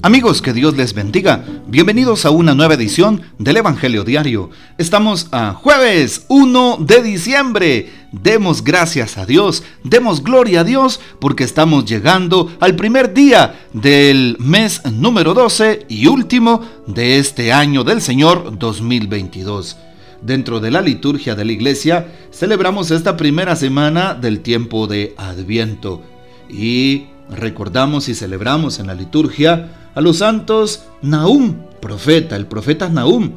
Amigos, que Dios les bendiga. Bienvenidos a una nueva edición del Evangelio Diario. Estamos a jueves 1 de diciembre. Demos gracias a Dios, demos gloria a Dios porque estamos llegando al primer día del mes número 12 y último de este año del Señor 2022. Dentro de la liturgia de la iglesia celebramos esta primera semana del tiempo de Adviento y recordamos y celebramos en la liturgia a los santos Nahum, profeta, el profeta Nahum,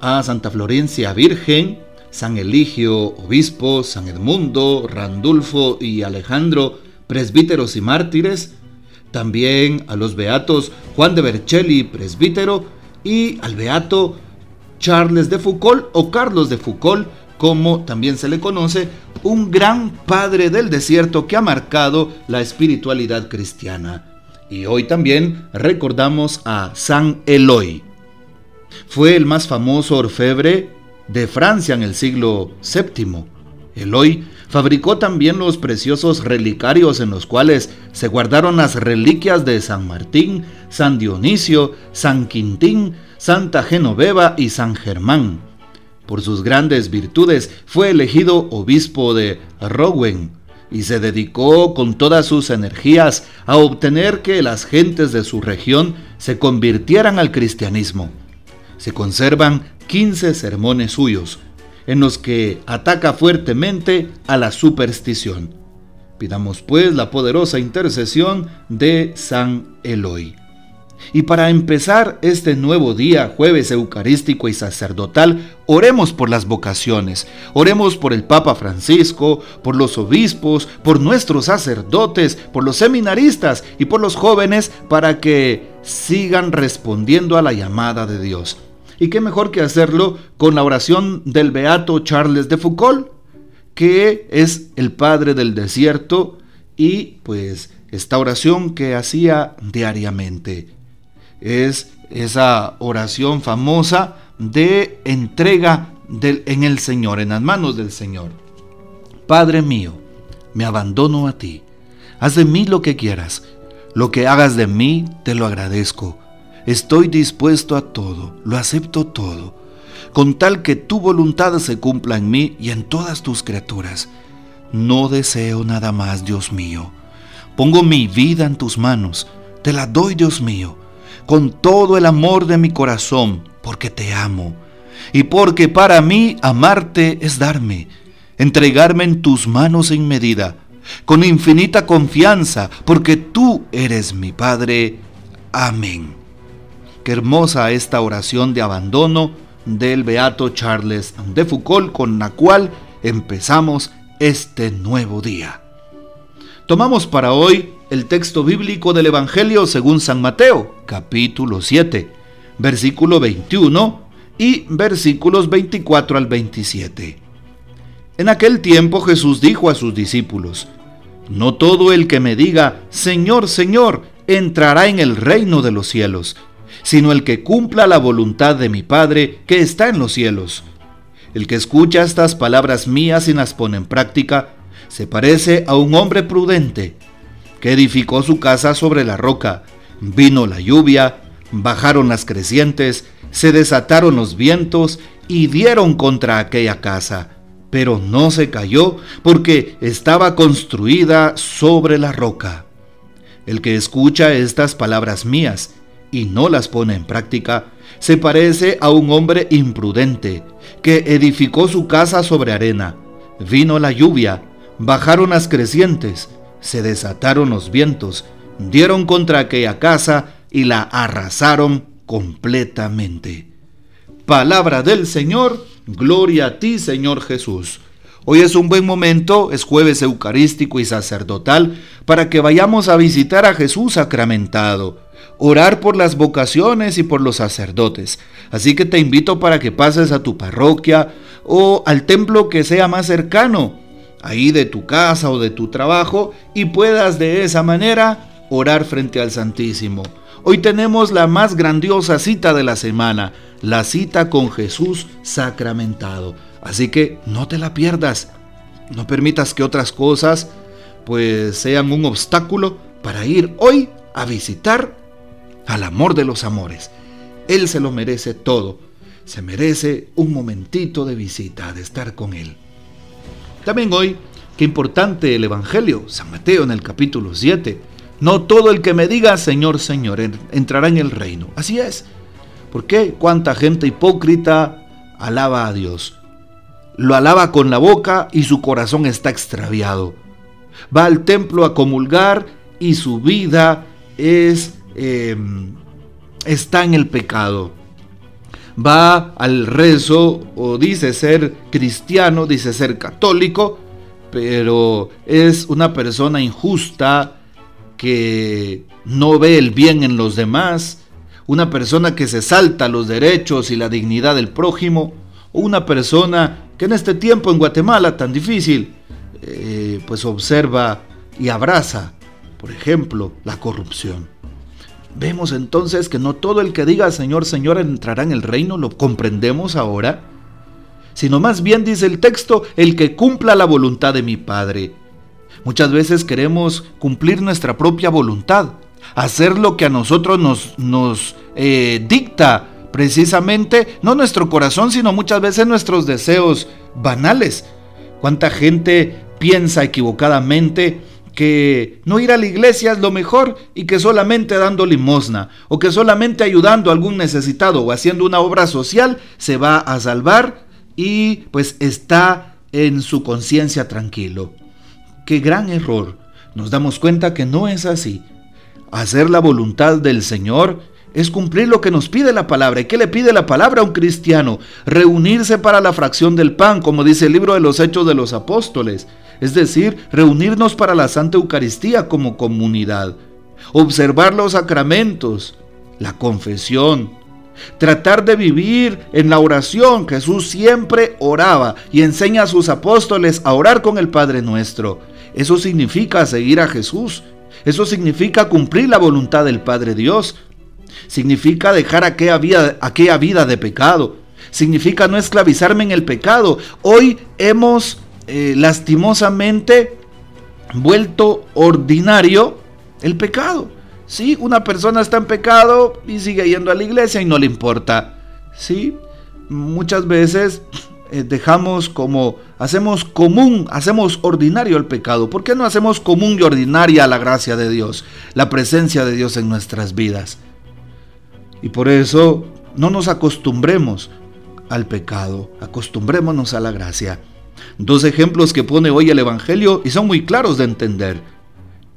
a Santa Florencia Virgen, San Eligio, obispo, San Edmundo, Randulfo y Alejandro, presbíteros y mártires, también a los beatos Juan de Bercelli, presbítero, y al beato Charles de Foucault o Carlos de Foucault, como también se le conoce, un gran padre del desierto que ha marcado la espiritualidad cristiana. Y hoy también recordamos a San Eloy. Fue el más famoso orfebre de Francia en el siglo VII. Eloy fabricó también los preciosos relicarios en los cuales se guardaron las reliquias de San Martín, San Dionisio, San Quintín, Santa Genoveva y San Germán. Por sus grandes virtudes fue elegido obispo de Rouen y se dedicó con todas sus energías a obtener que las gentes de su región se convirtieran al cristianismo. Se conservan 15 sermones suyos, en los que ataca fuertemente a la superstición. Pidamos pues la poderosa intercesión de San Eloy. Y para empezar este nuevo día, jueves eucarístico y sacerdotal, oremos por las vocaciones, oremos por el Papa Francisco, por los obispos, por nuestros sacerdotes, por los seminaristas y por los jóvenes para que sigan respondiendo a la llamada de Dios. Y qué mejor que hacerlo con la oración del beato Charles de Foucault, que es el padre del desierto y pues esta oración que hacía diariamente es esa oración famosa de entrega en el Señor, en las manos del Señor. Padre mío, me abandono a ti. Haz de mí lo que quieras. Lo que hagas de mí, te lo agradezco. Estoy dispuesto a todo, lo acepto todo, con tal que tu voluntad se cumpla en mí y en todas tus criaturas. No deseo nada más, Dios mío. Pongo mi vida en tus manos, te la doy, Dios mío con todo el amor de mi corazón, porque te amo, y porque para mí amarte es darme, entregarme en tus manos sin medida, con infinita confianza, porque tú eres mi Padre. Amén. Qué hermosa esta oración de abandono del Beato Charles de Foucault con la cual empezamos este nuevo día. Tomamos para hoy el texto bíblico del Evangelio según San Mateo, capítulo 7, versículo 21 y versículos 24 al 27. En aquel tiempo Jesús dijo a sus discípulos, No todo el que me diga, Señor, Señor, entrará en el reino de los cielos, sino el que cumpla la voluntad de mi Padre que está en los cielos. El que escucha estas palabras mías y las pone en práctica, se parece a un hombre prudente edificó su casa sobre la roca. Vino la lluvia, bajaron las crecientes, se desataron los vientos y dieron contra aquella casa, pero no se cayó porque estaba construida sobre la roca. El que escucha estas palabras mías y no las pone en práctica, se parece a un hombre imprudente que edificó su casa sobre arena. Vino la lluvia, bajaron las crecientes, se desataron los vientos, dieron contra aquella casa y la arrasaron completamente. Palabra del Señor, gloria a ti Señor Jesús. Hoy es un buen momento, es jueves eucarístico y sacerdotal, para que vayamos a visitar a Jesús sacramentado, orar por las vocaciones y por los sacerdotes. Así que te invito para que pases a tu parroquia o al templo que sea más cercano ahí de tu casa o de tu trabajo y puedas de esa manera orar frente al Santísimo. Hoy tenemos la más grandiosa cita de la semana, la cita con Jesús sacramentado. Así que no te la pierdas. No permitas que otras cosas pues sean un obstáculo para ir hoy a visitar al amor de los amores. Él se lo merece todo. Se merece un momentito de visita, de estar con Él. También hoy, qué importante el Evangelio, San Mateo en el capítulo 7. No todo el que me diga Señor, Señor entrará en el reino. Así es. ¿Por qué? Cuánta gente hipócrita alaba a Dios. Lo alaba con la boca y su corazón está extraviado. Va al templo a comulgar y su vida es em, está en el pecado. Va al rezo o dice ser cristiano, dice ser católico, pero es una persona injusta que no ve el bien en los demás, una persona que se salta los derechos y la dignidad del prójimo, o una persona que en este tiempo en Guatemala tan difícil, eh, pues observa y abraza, por ejemplo, la corrupción. Vemos entonces que no todo el que diga Señor, Señor entrará en el reino, lo comprendemos ahora, sino más bien dice el texto, el que cumpla la voluntad de mi Padre. Muchas veces queremos cumplir nuestra propia voluntad, hacer lo que a nosotros nos, nos eh, dicta precisamente, no nuestro corazón, sino muchas veces nuestros deseos banales. ¿Cuánta gente piensa equivocadamente que no ir a la iglesia es lo mejor y que solamente dando limosna o que solamente ayudando a algún necesitado o haciendo una obra social se va a salvar y pues está en su conciencia tranquilo. Qué gran error. Nos damos cuenta que no es así. Hacer la voluntad del Señor es cumplir lo que nos pide la palabra. ¿Y qué le pide la palabra a un cristiano? Reunirse para la fracción del pan, como dice el libro de los Hechos de los Apóstoles es decir, reunirnos para la Santa Eucaristía como comunidad, observar los sacramentos, la confesión, tratar de vivir en la oración. Jesús siempre oraba y enseña a sus apóstoles a orar con el Padre nuestro. Eso significa seguir a Jesús. Eso significa cumplir la voluntad del Padre Dios. Significa dejar aquella vida, aquella vida de pecado. Significa no esclavizarme en el pecado. Hoy hemos eh, lastimosamente vuelto ordinario el pecado. Sí, una persona está en pecado y sigue yendo a la iglesia y no le importa. Sí, muchas veces eh, dejamos como, hacemos común, hacemos ordinario el pecado. ¿Por qué no hacemos común y ordinaria la gracia de Dios, la presencia de Dios en nuestras vidas? Y por eso no nos acostumbremos al pecado, acostumbrémonos a la gracia. Dos ejemplos que pone hoy el Evangelio y son muy claros de entender.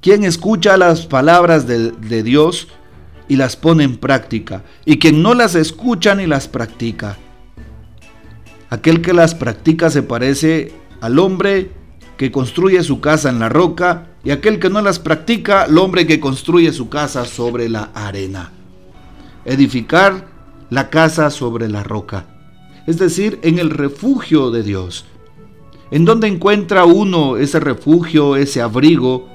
Quien escucha las palabras de, Dios y las pone en práctica, y quien no las escucha ni las practica. Aquel que las practica se parece al hombre que construye su casa en la roca, y aquel que no las practica, el hombre que construye su casa sobre la arena. Edificar la casa sobre la roca, es decir, en el refugio de Dios. ¿En dónde encuentra uno ese refugio, ese abrigo?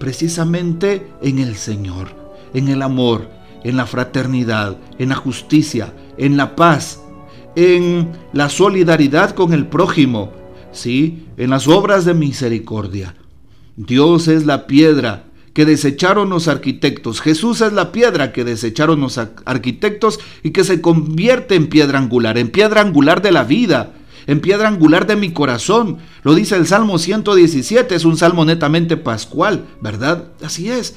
Precisamente en el Señor, en el amor, en la fraternidad, en la justicia, en la paz, en la solidaridad con el prójimo, ¿sí? En las obras de misericordia. Dios es la piedra que desecharon los arquitectos. Jesús es la piedra que desecharon los arquitectos y que se convierte en piedra angular, en piedra angular de la vida en piedra angular de mi corazón. Lo dice el Salmo 117, es un salmo netamente pascual, ¿verdad? Así es.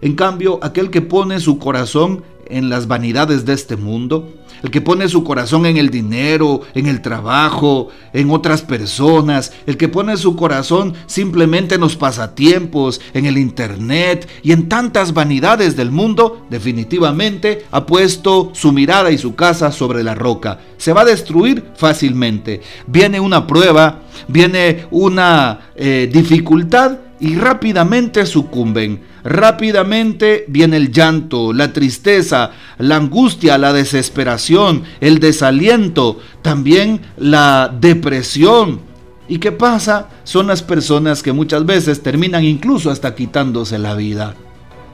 En cambio, aquel que pone su corazón en las vanidades de este mundo, el que pone su corazón en el dinero, en el trabajo, en otras personas, el que pone su corazón simplemente en los pasatiempos, en el internet y en tantas vanidades del mundo, definitivamente ha puesto su mirada y su casa sobre la roca. Se va a destruir fácilmente. Viene una prueba, viene una eh, dificultad y rápidamente sucumben. Rápidamente viene el llanto, la tristeza, la angustia, la desesperación, el desaliento, también la depresión. ¿Y qué pasa? Son las personas que muchas veces terminan incluso hasta quitándose la vida.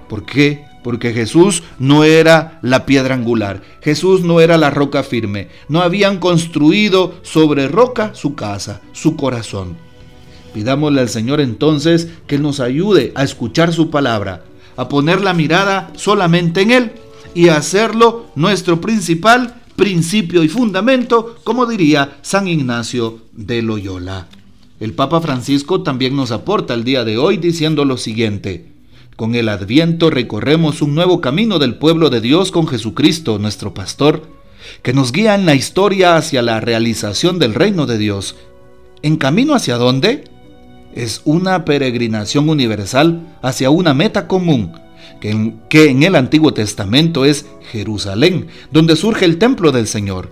¿Por qué? Porque Jesús no era la piedra angular, Jesús no era la roca firme, no habían construido sobre roca su casa, su corazón. Pidámosle al Señor entonces que nos ayude a escuchar su palabra, a poner la mirada solamente en Él y hacerlo nuestro principal principio y fundamento, como diría San Ignacio de Loyola. El Papa Francisco también nos aporta el día de hoy diciendo lo siguiente. Con el adviento recorremos un nuevo camino del pueblo de Dios con Jesucristo, nuestro pastor, que nos guía en la historia hacia la realización del reino de Dios. ¿En camino hacia dónde? Es una peregrinación universal hacia una meta común, que en, el Antiguo Testamento es Jerusalén, donde surge el templo del Señor.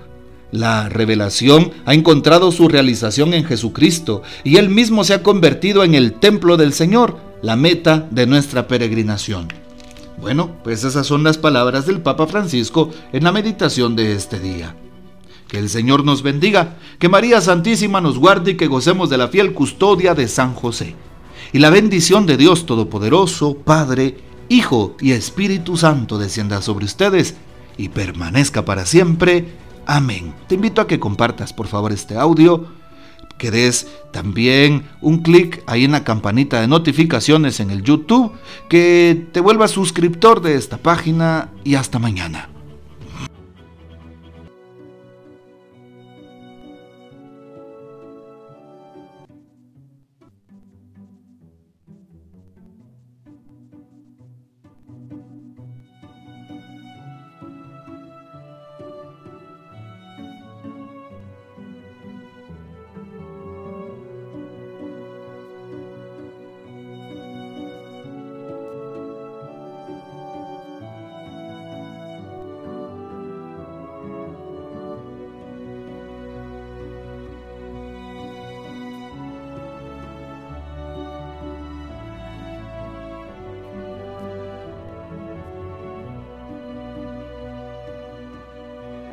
La revelación ha encontrado su realización en Jesucristo y Él mismo se ha convertido en el templo del Señor, la meta de nuestra peregrinación. Bueno, pues esas son las palabras del Papa Francisco en la meditación de este día. Que el Señor nos bendiga, que María Santísima nos guarde y que gocemos de la fiel custodia de San José. Y la bendición de Dios Todopoderoso, Padre, Hijo y Espíritu Santo descienda sobre ustedes y permanezca para siempre. Amén. Te invito a que compartas por favor este audio, que des también un clic ahí en la campanita de notificaciones en el YouTube, que te vuelvas suscriptor de esta página y hasta mañana.